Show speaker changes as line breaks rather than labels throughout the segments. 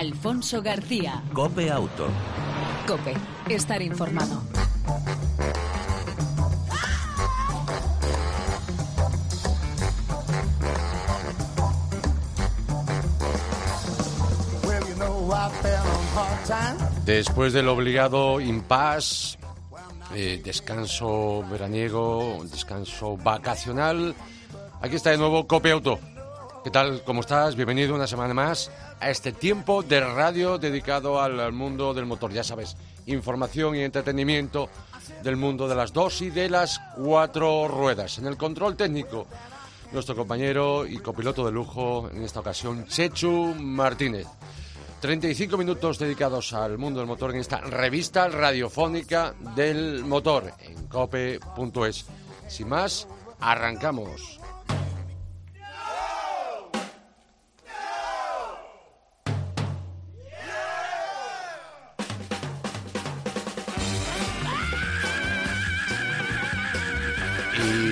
Alfonso García.
Cope Auto.
Cope, estar informado.
Después del obligado impasse, eh, descanso veraniego, descanso vacacional, aquí está de nuevo Cope Auto. ¿Qué tal? ¿Cómo estás? Bienvenido una semana más a este tiempo de radio dedicado al, mundo del motor. Ya sabes, información y entretenimiento del mundo de las dos y de las cuatro ruedas. En el control técnico, nuestro compañero y copiloto de lujo, en esta ocasión, Chechu Martínez. 35 minutos dedicados al mundo del motor en esta revista radiofónica del motor en cope.es. Sin más, arrancamos.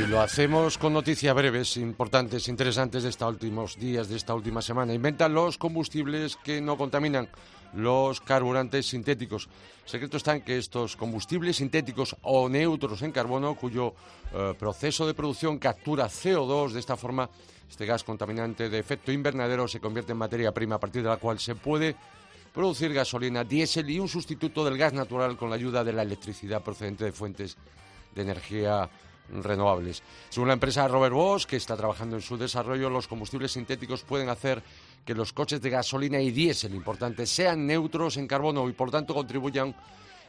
Lo hacemos con noticias breves, importantes, interesantes de estos últimos días, de esta última semana. Inventan los combustibles que no contaminan, los carburantes sintéticos. Secreto está en que estos combustibles sintéticos o neutros en carbono, cuyo eh, proceso de producción captura CO2, de esta forma, este gas contaminante de efecto invernadero se convierte en materia prima a partir de la cual se puede producir gasolina, diésel y un sustituto del gas natural con la ayuda de la electricidad procedente de fuentes de energía renovables. Según la empresa Robert Bosch, que está trabajando en su desarrollo, los combustibles sintéticos pueden hacer que los coches de gasolina y diésel, importante, sean neutros en carbono y por tanto contribuyan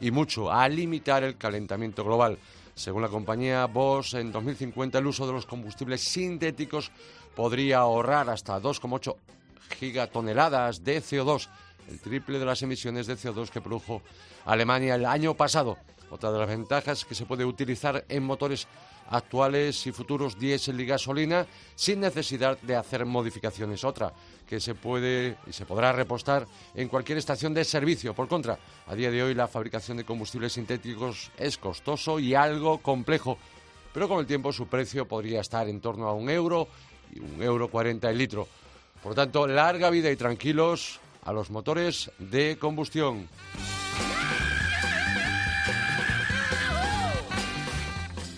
y mucho a limitar el calentamiento global. Según la compañía Bosch, en 2050 el uso de los combustibles sintéticos podría ahorrar hasta 2,8 gigatoneladas de CO2, el triple de las emisiones de CO2 que produjo Alemania el año pasado. Otra de las ventajas es que se puede utilizar en motores actuales y futuros diésel y gasolina sin necesidad de hacer modificaciones. Otra que se puede y se podrá repostar en cualquier estación de servicio. Por contra, a día de hoy la fabricación de combustibles sintéticos es costoso y algo complejo, pero con el tiempo su precio podría estar en torno a un euro y un euro cuarenta el litro. Por lo tanto, larga vida y tranquilos a los motores de combustión.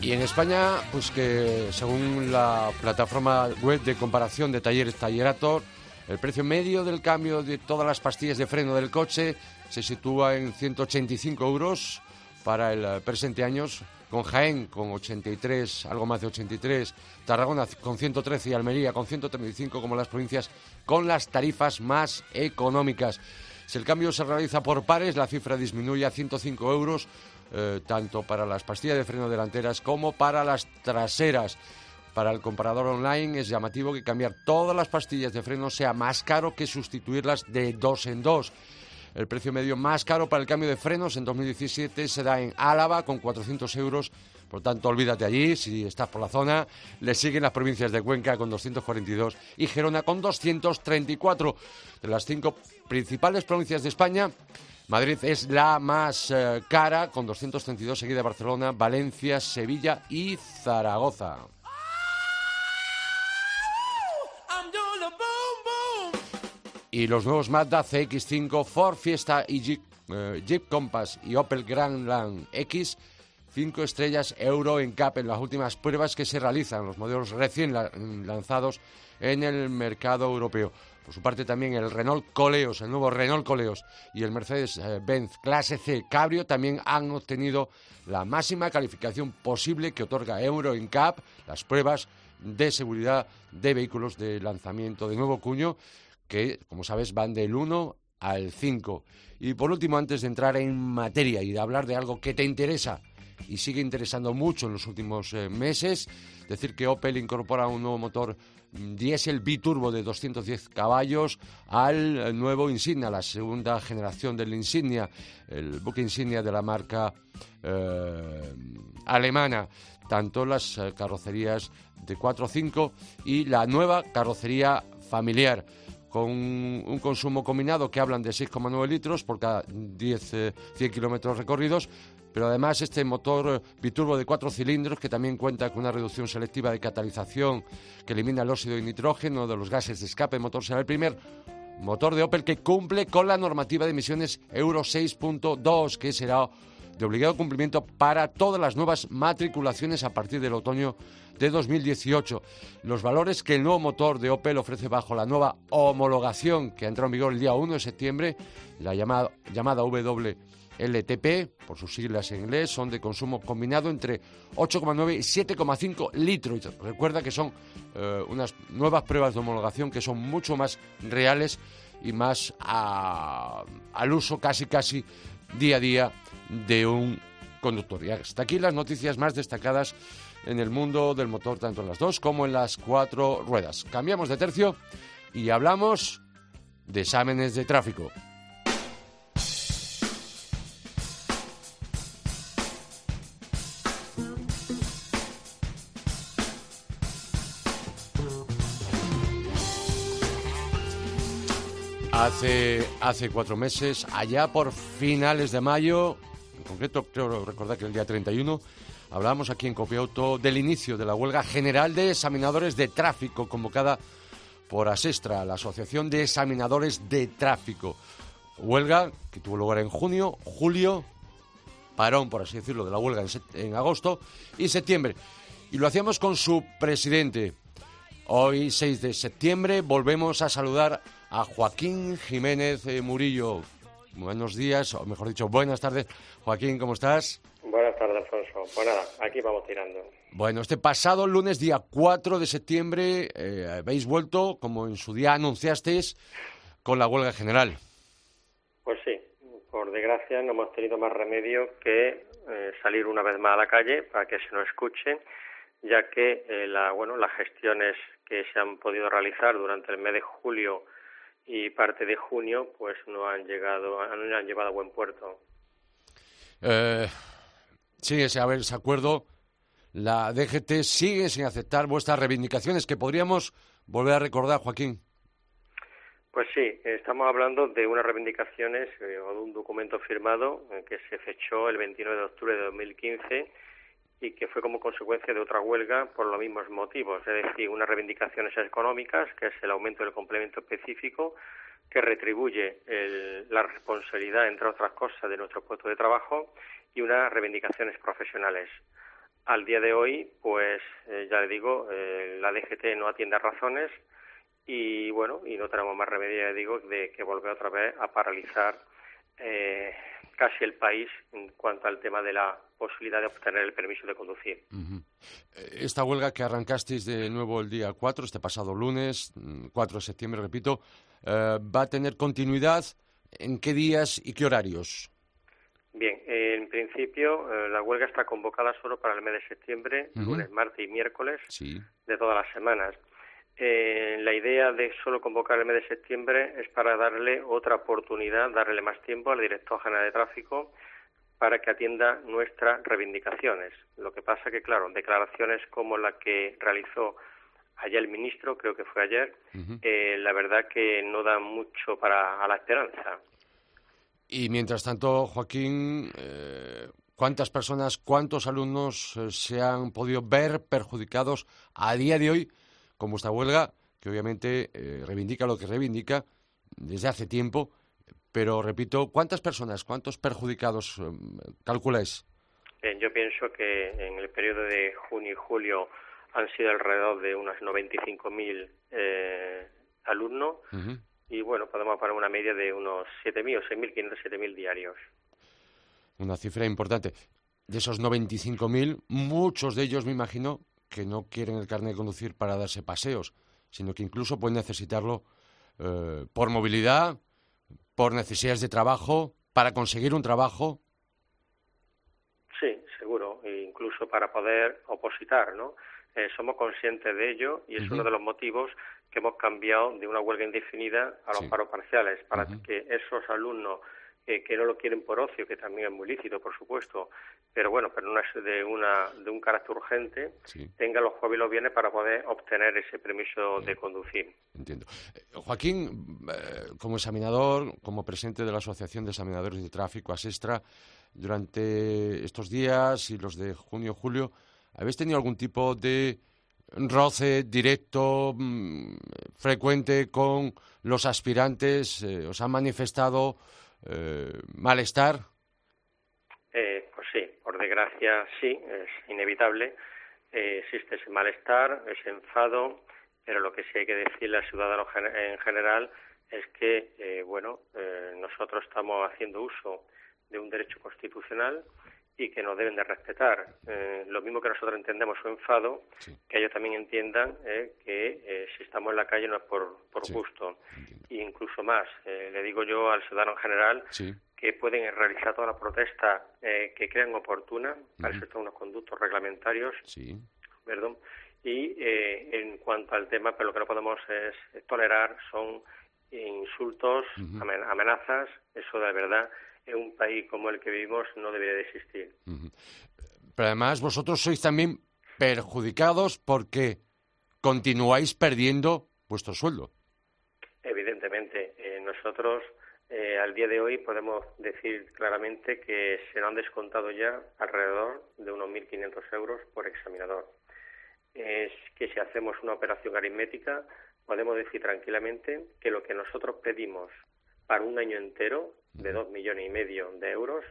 Y en España, pues que según la plataforma web de comparación de talleres Tallerator, el precio medio del cambio de todas las pastillas de freno del coche se sitúa en 185 euros para el presente año, con Jaén con 83, algo más de 83, Tarragona con 113 y Almería con 135 como las provincias con las tarifas más económicas. Si el cambio se realiza por pares, la cifra disminuye a 105 euros eh, tanto para las pastillas de freno delanteras como para las traseras. Para el comparador online es llamativo que cambiar todas las pastillas de freno sea más caro que sustituirlas de dos en dos. El precio medio más caro para el cambio de frenos en 2017 se da en Álava con 400 euros. Por tanto, olvídate allí, si estás por la zona. Le siguen las provincias de Cuenca con 242 y Gerona con 234. De las cinco principales provincias de España, Madrid es la más eh, cara, con 232, seguida de Barcelona, Valencia, Sevilla y Zaragoza. Y los nuevos Mazda CX5, Ford Fiesta y Jeep, eh, Jeep Compass y Opel Grandland X, 5 estrellas Euro en CAP en las últimas pruebas que se realizan, los modelos recién la- lanzados en el mercado europeo. Por su parte también el Renault Coleos, el nuevo Renault Coleos y el Mercedes-Benz Clase C Cabrio también han obtenido la máxima calificación posible que otorga Euro NCAP, las pruebas de seguridad de vehículos de lanzamiento de nuevo cuño, que, como sabes, van del 1 al 5. Y por último, antes de entrar en materia y de hablar de algo que te interesa y sigue interesando mucho en los últimos eh, meses, decir que Opel incorpora un nuevo motor mm, diésel biturbo de 210 caballos al nuevo Insignia, la segunda generación del Insignia, el buque insignia de la marca eh, alemana, tanto las eh, carrocerías de 4 o 5 y la nueva carrocería familiar con un, consumo combinado que hablan de 6,9 litros por cada 10, eh, 100 kilómetros recorridos, pero además este motor biturbo de cuatro cilindros que también cuenta con una reducción selectiva de catalización que elimina el óxido de nitrógeno de los gases de escape del motor será el primer motor de Opel que cumple con la normativa de emisiones Euro 6.2, que será de obligado cumplimiento para todas las nuevas matriculaciones a partir del otoño de 2018. Los valores que el nuevo motor de Opel ofrece bajo la nueva homologación que entró en vigor el día 1 de septiembre, la llamada, llamada WLTP, por sus siglas en inglés, son de consumo combinado entre 8,9 y 7,5 litros. Recuerda que son eh, unas nuevas pruebas de homologación que son mucho más reales y más al uso casi casi día a día de un conductor. Y hasta aquí las noticias más destacadas en el mundo del motor, tanto en las dos como en las cuatro ruedas. Cambiamos de tercio y hablamos de exámenes de tráfico. Hace, hace cuatro meses, allá por finales de mayo, en concreto creo recordar que el día 31, hablábamos aquí en Copiauto del inicio de la huelga general de examinadores de tráfico convocada por ASESTRA, la Asociación de Examinadores de Tráfico. Huelga que tuvo lugar en junio, julio, parón, por así decirlo, de la huelga en, agosto y septiembre. Y lo hacíamos con su presidente. Hoy, 6 de septiembre, volvemos a saludar a Joaquín Jiménez eh, Murillo. Buenos días, o mejor dicho, buenas tardes. Joaquín, ¿cómo estás?
Buenas tardes, Alfonso. Pues nada, aquí vamos tirando.
Bueno, este pasado lunes, día 4 de septiembre, eh, habéis vuelto, como en su día anunciasteis, con la huelga general.
Pues sí, por desgracia no hemos tenido más remedio que eh, salir una vez más a la calle para que se nos escuche, ya que la, bueno, las gestiones que se han podido realizar durante el mes de julio y parte de junio pues no han llegado, no han llevado a buen puerto.
Eh, sigue sin haber ese acuerdo. La DGT sigue sin aceptar vuestras reivindicaciones, que podríamos volver a recordar, Joaquín.
Pues sí, estamos hablando de unas reivindicaciones eh, o de un documento firmado eh, que se fechó el 29 de octubre de 2015 y que fue como consecuencia de otra huelga por los mismos motivos, es decir, unas reivindicaciones económicas, que es el aumento del complemento específico, que retribuye la responsabilidad, entre otras cosas, de nuestro puesto de trabajo, y unas reivindicaciones profesionales. Al día de hoy, pues eh, ya le digo, eh, la DGT no atiende a razones y bueno, y no tenemos más remedio, ya digo, de que volver otra vez a paralizar eh, casi el país en cuanto al tema de la posibilidad de obtener el permiso de conducir.
Eh, esta huelga que arrancasteis de nuevo el día 4, este pasado lunes, 4 mm, de septiembre, repito, eh, ¿va a tener continuidad? ¿En qué días y qué horarios?
Bien, en principio eh, la huelga está convocada solo para el mes de septiembre, lunes, martes y miércoles de todas las semanas. Eh, la idea de solo convocar el mes de septiembre es para darle otra oportunidad, darle más tiempo al director general de tráfico para que atienda nuestras reivindicaciones. Lo que pasa que, claro, declaraciones como la que realizó ayer el ministro, creo que fue ayer, eh, la verdad que no dan mucho para a la esperanza.
Y mientras tanto, Joaquín, eh, ¿cuántas personas, cuántos alumnos se han podido ver perjudicados a día de hoy como esta huelga, que obviamente eh, reivindica lo que reivindica desde hace tiempo, pero repito, ¿cuántas personas, cuántos perjudicados eh, calculáis?
yo pienso que en el periodo de junio y julio han sido alrededor de unos 95.000 eh, alumnos y bueno, podemos poner una media de unos 7.000 o 6.500, 7.000 diarios.
Una cifra importante. De esos 95.000, muchos de ellos, me imagino, que no quieren el carnet de conducir para darse paseos, sino que incluso pueden necesitarlo eh, por movilidad, por necesidades de trabajo, para conseguir un trabajo.
Sí, seguro, e incluso para poder opositar, ¿no? Eh, somos conscientes de ello y es uno de los motivos que hemos cambiado de una huelga indefinida a los paros parciales, para que esos alumnos que no lo quieren por ocio, que también es muy lícito, por supuesto, pero bueno, pero no es de, una, de un carácter urgente, tenga los jueves y los viernes para poder obtener ese permiso de conducir.
Entiendo. Eh, Joaquín, eh, como examinador, como presidente de la Asociación de Examinadores de Tráfico, ASESTRA, durante estos días y los de junio-julio, ¿habéis tenido algún tipo de roce directo, mm, frecuente con los aspirantes? Eh, ¿Os han manifestado eh, malestar?
pues sí, por desgracia sí, es inevitable. existe ese malestar, ese enfado, pero lo que sí hay que decirle al ciudadano en general es que, bueno, nosotros estamos haciendo uso de un derecho constitucional y que nos deben de respetar. Eh, lo mismo que nosotros entendemos su enfado, que ellos también entiendan eh, que eh, si estamos en la calle no es por, por gusto. E incluso más, le digo yo al ciudadano en general que pueden realizar toda la protesta que crean oportuna, para eso están unos conductos reglamentarios, perdón, y en cuanto al tema, pero pues lo que no podemos es, tolerar son insultos, amenazas, eso de verdad en un país como el que vivimos no debería de existir.
Pero además vosotros sois también perjudicados porque continuáis perdiendo vuestro sueldo.
Evidentemente, eh, nosotros eh, al día de hoy podemos decir claramente que se nos han descontado ya alrededor de unos 1.500 euros por examinador. Es que si hacemos una operación aritmética, podemos decir tranquilamente que lo que nosotros pedimos para un año entero de dos millones y medio de euros,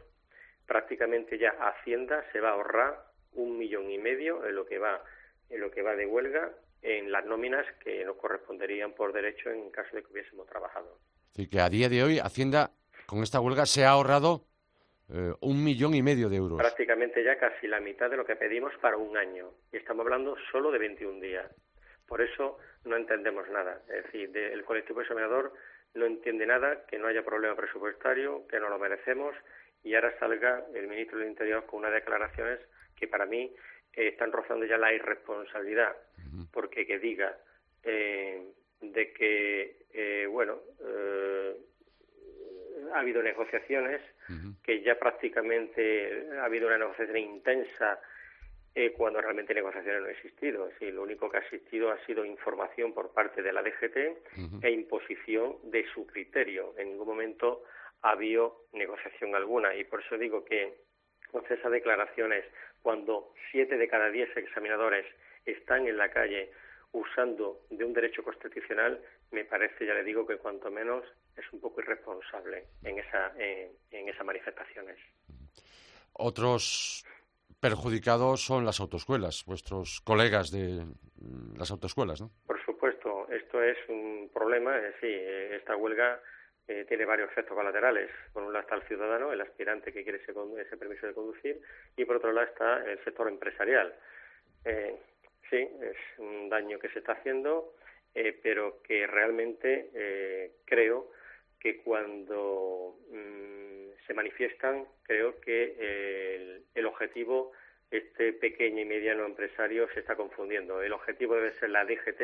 prácticamente ya Hacienda se va a ahorrar un millón y medio en lo que va en lo que va de huelga en las nóminas que nos corresponderían por derecho en caso de que hubiésemos trabajado.
Así que a día de hoy Hacienda con esta huelga se ha ahorrado eh, un millón y medio de euros.
Prácticamente ya casi la mitad de lo que pedimos para un año. Y estamos hablando solo de 21 días. Por eso no entendemos nada. Es decir, el colectivo examinador no entiende nada, que no haya problema presupuestario, que no lo merecemos y ahora salga el ministro del Interior con unas declaraciones que para mí eh, están rozando ya la irresponsabilidad, porque que diga eh, de que, eh, bueno, ha habido negociaciones, que ya prácticamente ha habido una negociación intensa eh, cuando realmente negociaciones no han existido. Sí, lo único que ha existido ha sido información por parte de la DGT e imposición de su criterio. En ningún momento ha habido negociación alguna y por eso digo que con esas declaraciones, cuando siete de cada diez examinadores están en la calle usando de un derecho constitucional, me parece, ya le digo, que cuanto menos es un poco irresponsable en, esa, en esas manifestaciones.
Otros perjudicados son las autoescuelas, vuestros colegas de las autoescuelas, ¿no?
Por supuesto, esto es un problema. sí, esta huelga eh, tiene varios efectos colaterales. Por un lado está el ciudadano, el aspirante que quiere ese, permiso de conducir, y por otro lado está el sector empresarial. Eh, sí, es un daño que se está haciendo, eh, pero que realmente creo que cuando mm, se manifiestan, creo que el, objetivo, este pequeño y mediano empresario se está confundiendo. El objetivo debe ser la DGT,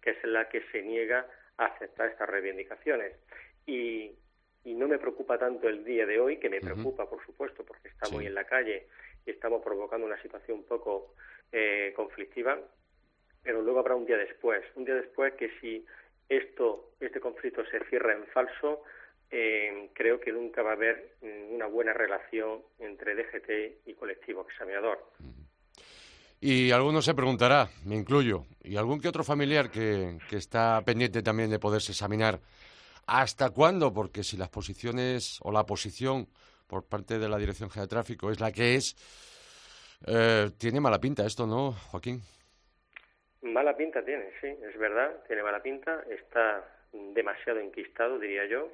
que es la que se niega a aceptar estas reivindicaciones. Y, no me preocupa tanto el día de hoy, que me preocupa, por supuesto, porque estamos en la calle y estamos provocando una situación un poco eh, conflictiva, pero luego habrá un día después, un día después que si esto, este conflicto se cierra en falso, eh, creo que nunca va a haber una buena relación entre DGT y colectivo examinador.
Y alguno se preguntará, me incluyo, y algún que otro familiar que, que está pendiente también de poderse examinar, ¿hasta cuándo? Porque si las posiciones o la posición por parte de la Dirección General de Tráfico es la que es, eh, tiene mala pinta esto, ¿no, Joaquín?
Mala pinta tiene, sí, es verdad, tiene mala pinta, está demasiado enquistado, diría yo,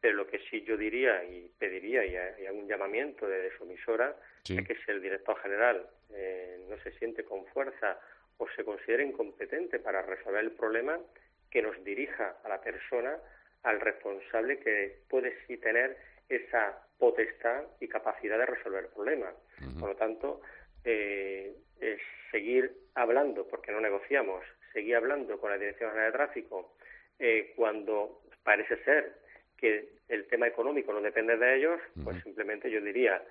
pero lo que sí yo diría y pediría, y, hay un llamamiento de, su emisora, es que si el director general eh, no se siente con fuerza o se considera incompetente para resolver el problema, que nos dirija a la persona, al responsable que puede sí tener esa potestad y capacidad de resolver el problema. Por lo tanto, eh, es seguir hablando, porque no negociamos, seguir hablando con la Dirección General de Tráfico eh, cuando parece ser que el tema económico no depende de ellos, pues simplemente yo diría,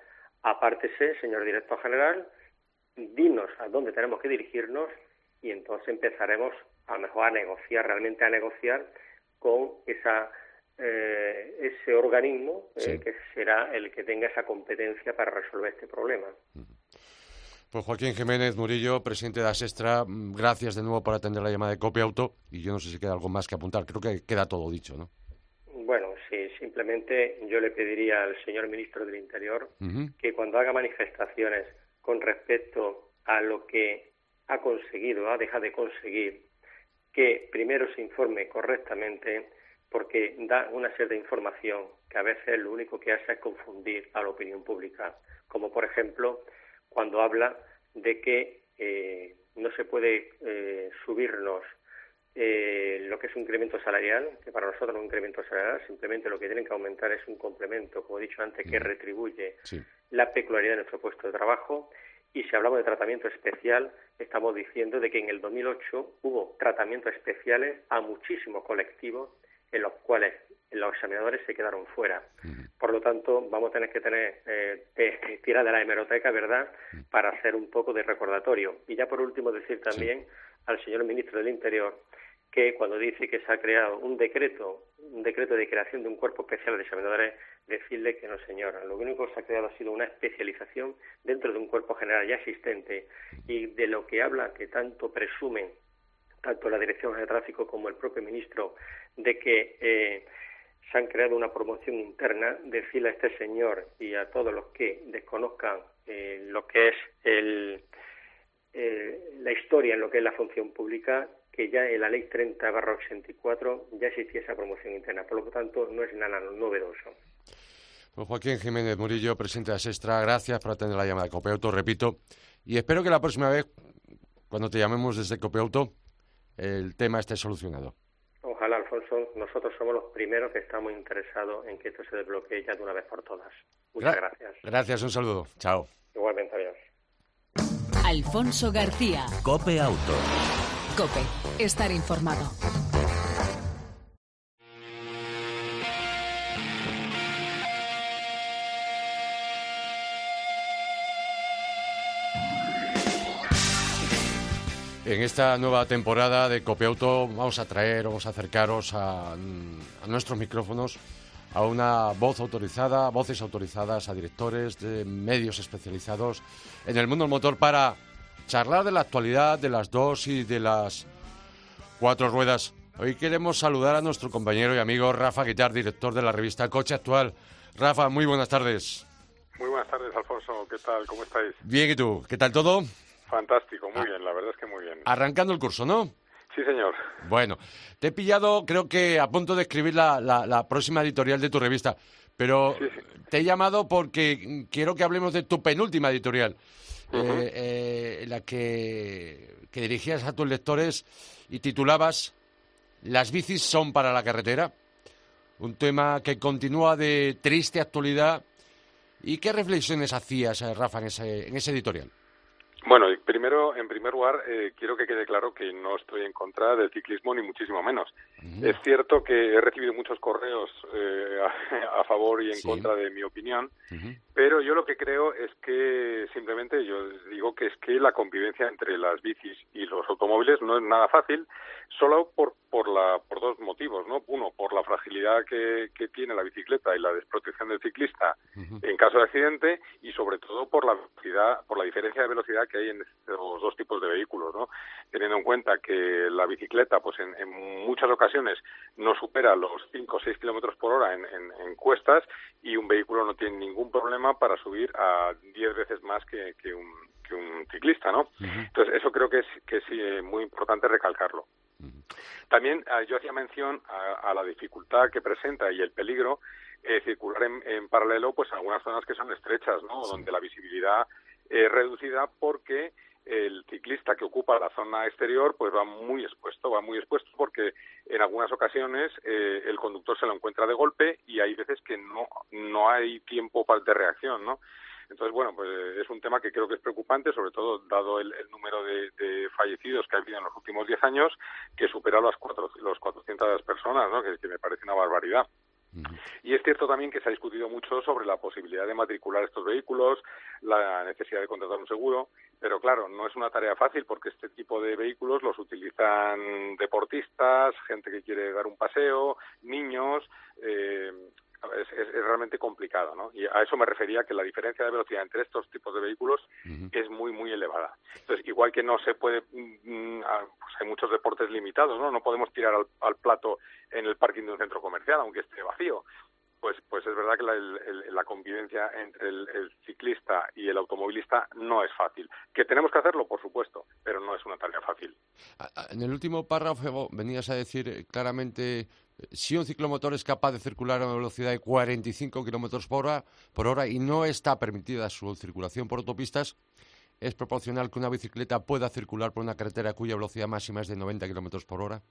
apártese, señor director general, dinos a dónde tenemos que dirigirnos y entonces empezaremos a lo mejor a negociar, realmente a negociar con esa eh, ese organismo eh, que será el que tenga esa competencia para resolver este problema.
Pues Joaquín Jiménez Murillo, presidente de Asestra, mm, gracias de nuevo por atender la llamada de Copia Auto. Y yo no sé si queda algo más que apuntar, creo que queda todo dicho, ¿no?
Bueno, sí, simplemente yo le pediría al señor ministro del Interior que cuando haga manifestaciones con respecto a lo que ha conseguido, ha dejado de conseguir, que primero se informe correctamente porque da una serie de información que a veces lo único que hace es confundir a la opinión pública, como por ejemplo cuando habla de que eh, no se puede eh, subirnos eh, lo que es un incremento salarial, que para nosotros no es un incremento salarial, simplemente lo que tienen que aumentar es un complemento, como he dicho antes, que mm. retribuye la peculiaridad de nuestro puesto de trabajo. Y si hablamos de tratamiento especial, estamos diciendo de que en el 2008 hubo tratamientos especiales a muchísimos colectivos en los cuales los examinadores se quedaron fuera. Por lo tanto, vamos a tener que tener eh, tirar de la hemeroteca, ¿verdad?, para hacer un poco de recordatorio. Y ya por último decir también al señor ministro del Interior que cuando dice que se ha creado un decreto, un decreto de creación de un cuerpo especial de examinadores, decirle que no, señora. Lo único que se ha creado ha sido una especialización dentro de un cuerpo general ya existente y de lo que habla, que tanto presumen tanto la Dirección de Tráfico como el propio ministro, de que eh, se han creado una promoción interna, decirle a este señor y a todos los que desconozcan eh, lo que es el, eh, la historia en lo que es la función pública, que ya en la ley 30 84 ya existía esa promoción interna. Por lo tanto, no es nada novedoso.
Pues Joaquín Jiménez Murillo, presidente de Asestra, gracias por atender la llamada de Copeauto, repito. Y espero que la próxima vez, cuando te llamemos desde Copeauto, el tema esté solucionado.
Ojalá, Alfonso. Nosotros somos los primeros que estamos interesados en que esto se desbloquee ya de una vez por todas. Muchas gracias.
Gracias, un saludo. Chao.
Igualmente, adiós.
Alfonso García.
Cope Auto.
Cope. Estar informado.
En esta nueva temporada de Copiauto vamos a traer, vamos a acercaros a, nuestros micrófonos a una voz autorizada, voces autorizadas a directores de medios especializados en el mundo del motor para charlar de la actualidad de las dos y de las cuatro ruedas. Hoy queremos saludar a nuestro compañero y amigo Rafa Guitar, director de la revista Coche Actual. Rafa, muy buenas tardes.
Muy buenas tardes, Alfonso. ¿Qué tal? ¿Cómo estáis?
Bien, ¿y tú? ¿Qué tal todo?
Fantástico, muy ah. bien, la verdad es que muy bien.
Arrancando el curso, ¿no?
Sí, señor.
Bueno, te he pillado, creo que a punto de escribir la, la, próxima editorial de tu revista, pero te he llamado porque quiero que hablemos de tu penúltima editorial, eh, eh, la que, que dirigías a tus lectores y titulabas Las bicis son para la carretera, un tema que continúa de triste actualidad. ¿Y qué reflexiones hacías, eh, Rafa, en ese, en ese editorial?
Bueno, primero, en primer lugar, eh, quiero que quede claro que no estoy en contra del ciclismo ni muchísimo menos. Es cierto que he recibido muchos correos eh, a, favor y en contra de mi opinión, pero yo lo que creo es que simplemente yo digo que es que la convivencia entre las bicis y los automóviles no es nada fácil, solo por por la por dos motivos, ¿no? Uno, por la fragilidad que, que tiene la bicicleta y la desprotección del ciclista en caso de accidente y sobre todo por la velocidad, por la diferencia de velocidad que hay en estos dos tipos de vehículos, ¿no? Teniendo en cuenta que la bicicleta, pues en, muchas ocasiones no supera los 5 o 6 kilómetros por hora en, en, cuestas y un vehículo no tiene ningún problema para subir a 10 veces más que, que, un, que un ciclista, ¿no? Entonces, eso creo que es, que es eh, muy importante recalcarlo. También ah, yo hacía mención a, la dificultad que presenta y el peligro eh, circular en, paralelo pues algunas zonas que son estrechas, ¿no? Donde la visibilidad es reducida porque el ciclista que ocupa la zona exterior pues va muy expuesto, va muy expuesto porque en algunas ocasiones eh, el conductor se lo encuentra de golpe y hay veces que no, no hay tiempo de reacción, ¿no? Entonces, bueno, pues es un tema que creo que es preocupante, sobre todo dado el, número de, fallecidos que ha habido en los últimos 10 años, que supera las cuatro, los 400 personas, ¿no? que, me parece una barbaridad. Y es cierto también que se ha discutido mucho sobre la posibilidad de matricular estos vehículos, la necesidad de contratar un seguro, pero claro, no es una tarea fácil porque este tipo de vehículos los utilizan deportistas, gente que quiere dar un paseo, niños. Eh, es, realmente complicado, ¿no? Y a eso me refería que la diferencia de velocidad entre estos tipos de vehículos es muy, muy elevada. Entonces, igual que no se puede, mm, mm, pues hay muchos deportes limitados, ¿no? No podemos tirar al plato en el parking de un centro comercial, aunque esté vacío pues, pues es verdad que la, convivencia entre el, ciclista y el automovilista no es fácil. Que tenemos que hacerlo, por supuesto, pero no es una tarea fácil.
En el último párrafo venías a decir eh, claramente si un ciclomotor es capaz de circular a una velocidad de 45 kilómetros por hora, por hora y no está permitida su circulación por autopistas, es proporcional que una bicicleta pueda circular por una carretera cuya velocidad máxima es de 90 kilómetros por hora.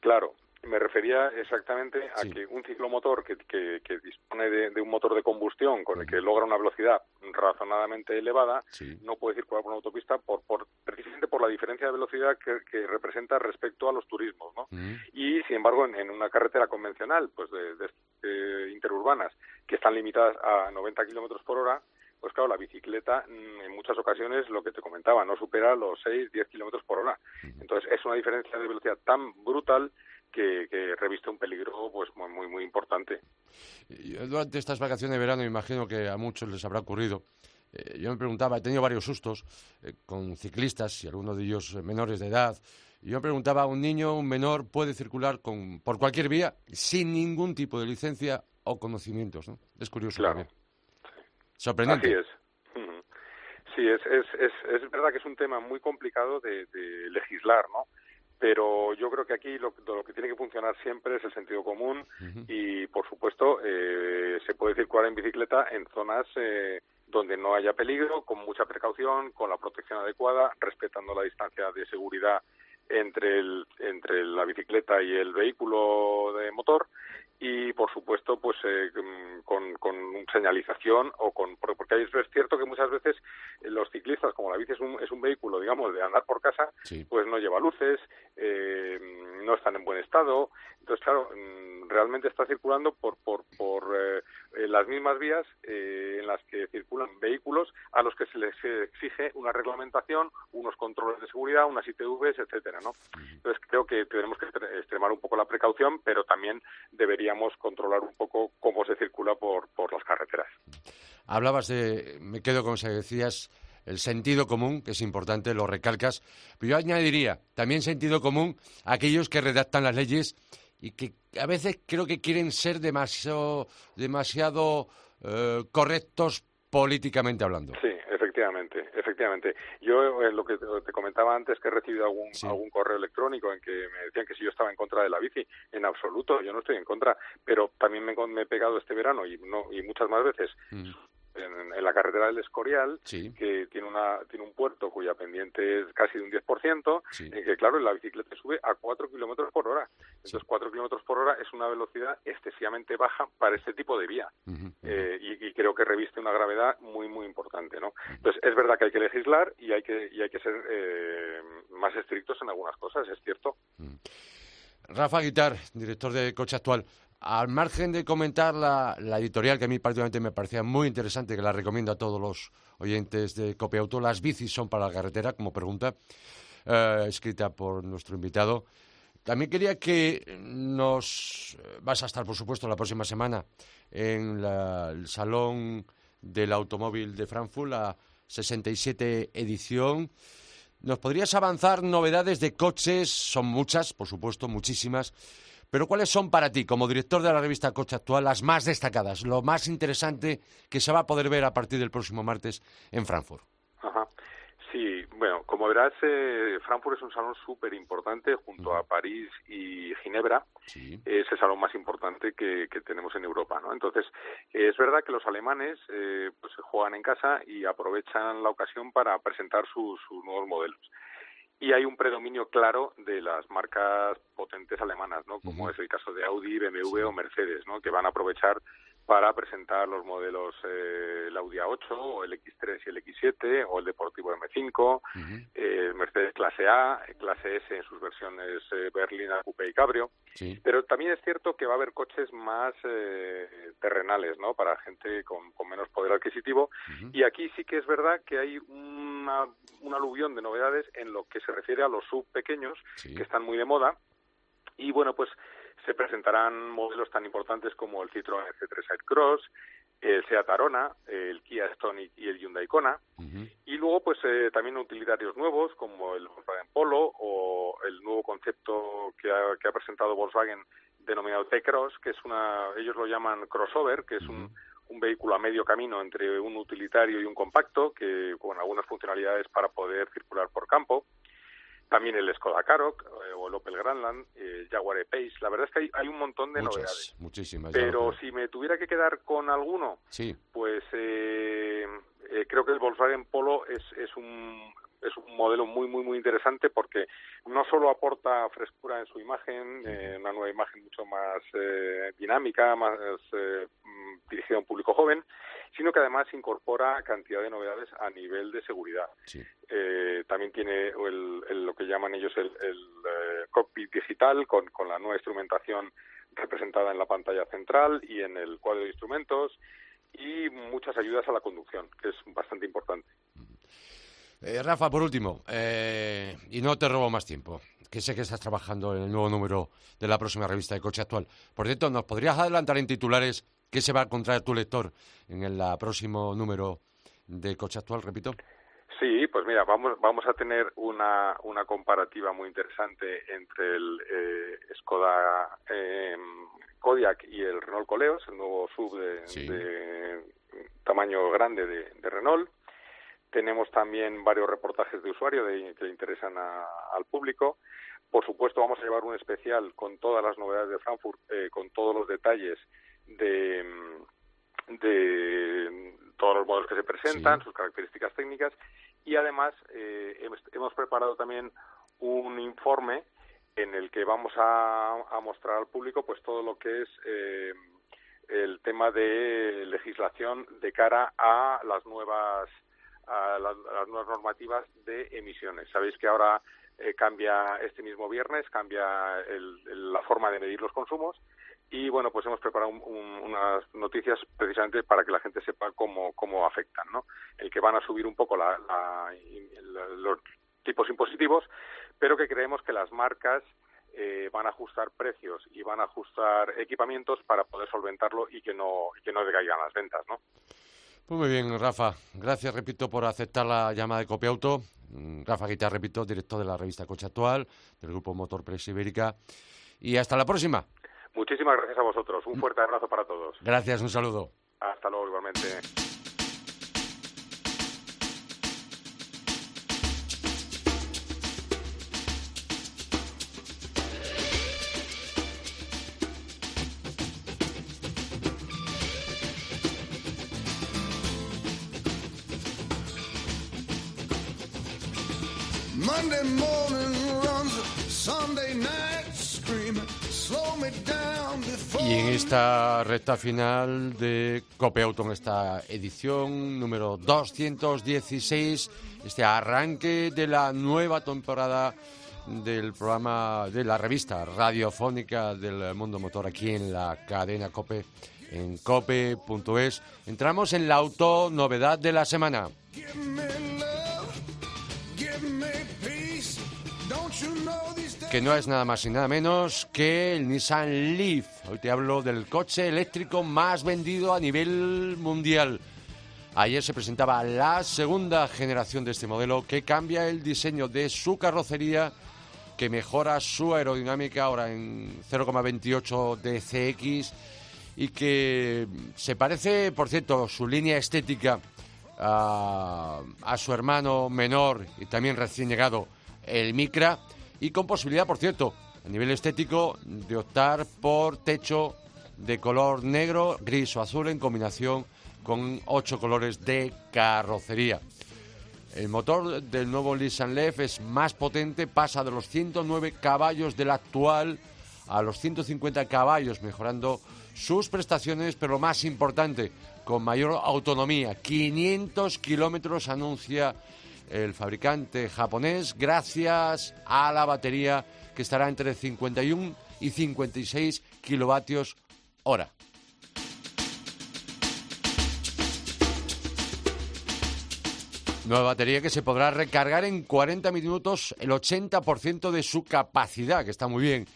Claro, me refería exactamente a que un ciclomotor que, que, dispone de, un motor de combustión con el que logra una velocidad razonadamente elevada no puede circular por una autopista por, por, precisamente por la diferencia de velocidad que, representa respecto a los turismos. ¿no? Y, sin embargo, en, una carretera convencional, pues de, interurbanas, que están limitadas a 90 kilómetros por hora, pues claro, la bicicleta mm, en muchas ocasiones, lo que te comentaba, no supera los 6, 10 kilómetros por hora. Entonces, es una diferencia de velocidad tan brutal que, reviste un peligro pues muy, muy, muy importante.
Durante estas vacaciones de verano, imagino que a muchos les habrá ocurrido. Eh, yo me preguntaba, he tenido varios sustos eh, con ciclistas y algunos de ellos menores de edad. Y yo me preguntaba, ¿un niño, un menor, puede circular con, por cualquier vía sin ningún tipo de licencia o conocimientos? ¿no? Es curioso
claro.
Sorprendente.
Así es. Sí, es, es, es, es verdad que es un tema muy complicado de, de legislar, ¿no? Pero yo creo que aquí lo, que tiene que funcionar siempre es el sentido común y, por supuesto, eh, se puede circular en bicicleta en zonas eh, donde no haya peligro, con mucha precaución, con la protección adecuada, respetando la distancia de seguridad entre, el, entre la bicicleta y el vehículo de motor y por supuesto pues eh, con, con, señalización o con porque es cierto que muchas veces los ciclistas como la bici es un, es un vehículo digamos de andar por casa pues no lleva luces eh, no están en buen estado. Entonces claro mm, realmente está circulando por por, por eh, las mismas vías en las que circulan vehículos a los que se les exige una reglamentación unos controles de seguridad unas ITVs etcétera no entonces creo que tenemos que extremar un poco la precaución pero también debería controlar un poco cómo se circula por, por las carreteras.
Hablabas de, me quedo con lo que decías, el sentido común, que es importante, lo recalcas, pero yo añadiría también sentido común a aquellos que redactan las leyes y que a veces creo que quieren ser demasiado, demasiado eh, correctos políticamente hablando.
Sí, efectivamente, efectivamente. Yo eh, lo que te comentaba antes que he recibido algún algún correo electrónico en que me decían que si yo estaba en contra de la bici, en absoluto, yo no estoy en contra, pero también me, me he pegado este verano y no y muchas más veces mm en, la carretera del Escorial, que tiene, una, tiene un puerto cuya pendiente es casi de un 10%, en que, claro, la bicicleta sube a 4 kilómetros por hora. Entonces, 4 kilómetros por hora es una velocidad excesivamente baja para este tipo de vía. Eh, y, creo que reviste una gravedad muy, muy importante, ¿no? Entonces, es verdad que hay que legislar y hay que, y hay que ser eh, más estrictos en algunas cosas, es cierto.
Rafa Guitar, director de Coche Actual. Al margen de comentar la, editorial, que a mí particularmente me parecía muy interesante, que la recomiendo a todos los oyentes de Copia Auto, las bicis son para la carretera, como pregunta, eh, escrita por nuestro invitado. También quería que nos... Vas a estar, por supuesto, la próxima semana en el Salón del Automóvil de Frankfurt, la 67 edición. ¿Nos podrías avanzar novedades de coches? Son muchas, por supuesto, muchísimas pero ¿cuáles son para ti, como director de la revista Coche Actual, las más destacadas, lo más interesante que se va a poder ver a partir del próximo martes en Frankfurt?
Ajá. Sí, bueno, como verás, eh, Frankfurt es un salón súper importante junto a París y Ginebra. Es el salón más importante que, tenemos en Europa, ¿no? Entonces, es verdad que los alemanes eh, pues juegan en casa y aprovechan la ocasión para presentar sus nuevos modelos y hay un predominio claro de las marcas potentes alemanas, ¿no? Como es el caso de Audi, BMW o Mercedes, ¿no? Que van a aprovechar para presentar los modelos eh, el Audi A8 o el X3 y el X7 o el Deportivo M5, eh, Mercedes clase A, clase S en sus versiones eh, Berlina, Coupe y Cabrio. Pero también es cierto que va a haber coches más eh, terrenales, ¿no? Para gente con, menos poder adquisitivo. Y aquí sí que es verdad que hay una, un aluvión de novedades en lo que se refiere a los sub pequeños, que están muy de moda. Y bueno, pues se presentarán modelos tan importantes como el Citroën C3 Aircross, el Seat Arona, el Kia Stonic y el Hyundai Kona. Y luego, pues eh, también utilitarios nuevos como el Volkswagen Polo o el nuevo concepto que ha, que ha presentado Volkswagen denominado T-Cross, que es una, ellos lo llaman crossover, que es un, un vehículo a medio camino entre un utilitario y un compacto, que con algunas funcionalidades para poder circular por campo también el Skoda Karoq eh, o el Opel Grandland, el Jaguar E-Pace. La verdad es que hay, un montón de novedades.
Muchísimas.
Pero si me tuviera que quedar con alguno,
sí.
pues eh, eh, creo que el Volkswagen Polo es, es un es un modelo muy muy muy interesante porque no solo aporta frescura en su imagen, una nueva imagen mucho más dinámica, más mm, dirigida a un público joven, sino que además incorpora cantidad de novedades a nivel de seguridad. Eh, también tiene el, lo que llaman ellos el, eh, cockpit digital con, con la nueva instrumentación representada en la pantalla central y en el cuadro de instrumentos y muchas ayudas a la conducción, que es.
Eh, Rafa, por último, y no te robo más tiempo, que sé que estás trabajando en el nuevo número de la próxima revista de Coche Actual. Por cierto, ¿nos podrías adelantar en titulares ¿Qué se va a encontrar tu lector en el próximo número de Coche Actual, repito?
Sí, pues mira, vamos, vamos a tener una, una comparativa muy interesante entre el eh, Skoda eh, Kodiak y el Renault Coleos, el nuevo sub de, tamaño grande de, Renault. Tenemos también varios reportajes de usuario de, que le interesan al público. Por supuesto, vamos a llevar un especial con todas las novedades de Frankfurt, eh, con todos los detalles de, de todos los modelos que se presentan, sus características técnicas y además eh, hemos, preparado también un informe en el que vamos a, mostrar al público pues todo lo que es eh, el tema de legislación de cara a las nuevas a las, nuevas normativas de emisiones. Sabéis que ahora eh, cambia este mismo viernes, cambia la forma de medir los consumos y bueno, pues hemos preparado unas noticias precisamente para que la gente sepa cómo, cómo afectan, ¿no? El que van a subir un poco la, los tipos impositivos, pero que creemos que las marcas eh, van a ajustar precios y van a ajustar equipamientos para poder solventarlo y que no, que no decaigan las ventas, ¿no?
Pues muy bien, Rafa. Gracias, repito, por aceptar la llamada de Copiauto. Mm, Rafa Guitar, repito, director de la revista Coche Actual, del grupo Motor Press Ibérica. Y hasta la próxima.
Muchísimas gracias a vosotros. Un fuerte abrazo para todos.
Gracias, un saludo.
Hasta luego, igualmente. Monday morning runs, Sunday night screaming.
Y en esta recta final de Cope Auto, en esta edición número 216, este arranque de la nueva temporada del programa de la revista radiofónica del mundo motor aquí en la cadena Cope, en cope.es. Entramos en la auto novedad de la semana. Que no es nada más y nada menos que el Nissan Leaf. Hoy te hablo del coche eléctrico más vendido a nivel mundial. Ayer se presentaba la segunda generación de este modelo que cambia el diseño de su carrocería, que mejora su aerodinámica ahora en 0,28 DCX y que se parece, por cierto, su línea estética a, a su hermano menor y también recién llegado, el Micra y con posibilidad, por cierto, a nivel estético, de optar por techo de color negro, gris o azul en combinación con ocho colores de carrocería. El motor del nuevo Nissan Leaf es más potente, pasa de los 109 caballos del actual a los 150 caballos, mejorando sus prestaciones, pero lo más importante, con mayor autonomía. 500 kilómetros anuncia el fabricante japonés gracias a la batería que estará entre 51 y 56 kilovatios hora. Nueva batería que se podrá recargar en 40 minutos el 80% de su capacidad, que está muy bien.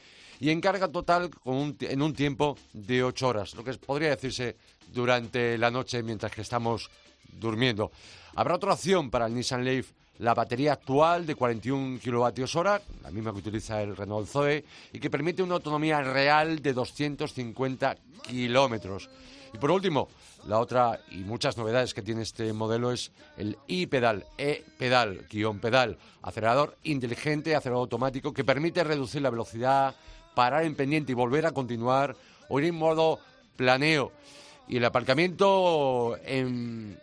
y en carga total en un tiempo de 8 horas, lo que podría decirse durante la noche mientras que estamos durmiendo. Habrá otra opción para el Nissan Leaf la batería actual de 41 kilovatios hora, la misma que utiliza el Renault Zoe, y que permite una autonomía real de 250 kilómetros. Y por último, la otra y muchas novedades que tiene este modelo es el e-pedal, e-pedal, guion pedal, acelerador inteligente, acelerador automático, que permite reducir la velocidad, parar en pendiente y volver a continuar, o ir en modo planeo. Y el aparcamiento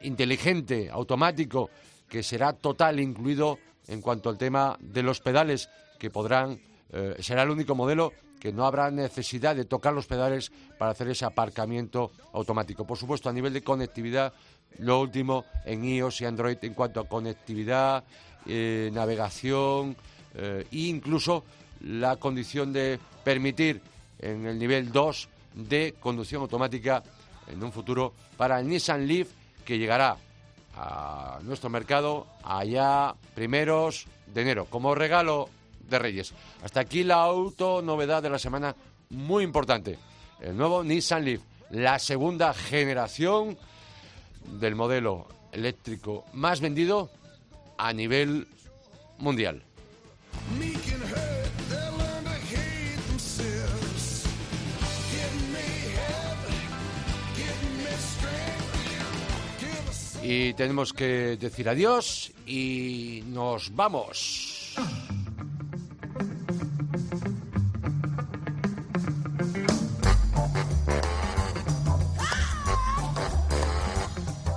inteligente, automático, que será total, incluido en cuanto al tema de los pedales, que podrán, eh, será el único modelo que no habrá necesidad de tocar los pedales para hacer ese aparcamiento automático. Por supuesto, a nivel de conectividad, lo último en iOS y Android en cuanto a conectividad, eh, navegación e incluso la condición de permitir en el nivel 2 de conducción automática en un futuro para el Nissan Leaf que llegará a nuestro mercado allá primeros de enero, como regalo de Reyes. Hasta aquí la auto novedad de la semana, muy importante. El nuevo Nissan Leaf, la segunda generación del modelo eléctrico más vendido a nivel mundial. Y tenemos que decir adiós y nos vamos.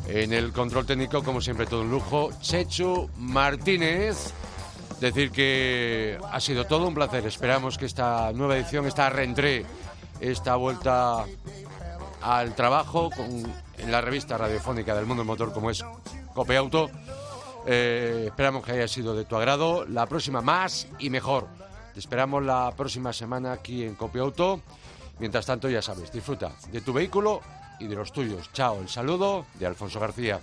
En el control técnico, como siempre, todo un lujo, Chechu Martínez. Decir que ha sido todo un placer. Esperamos que esta nueva edición, esta reentré, esta vuelta al trabajo con en la revista radiofónica del mundo motor como es Cope Auto. Eh, esperamos que haya sido de tu agrado. La próxima más y mejor. Te esperamos la próxima semana aquí en Cope Auto. Mientras tanto, ya sabes, disfruta de tu vehículo y de los tuyos. Chao, el saludo de Alfonso García.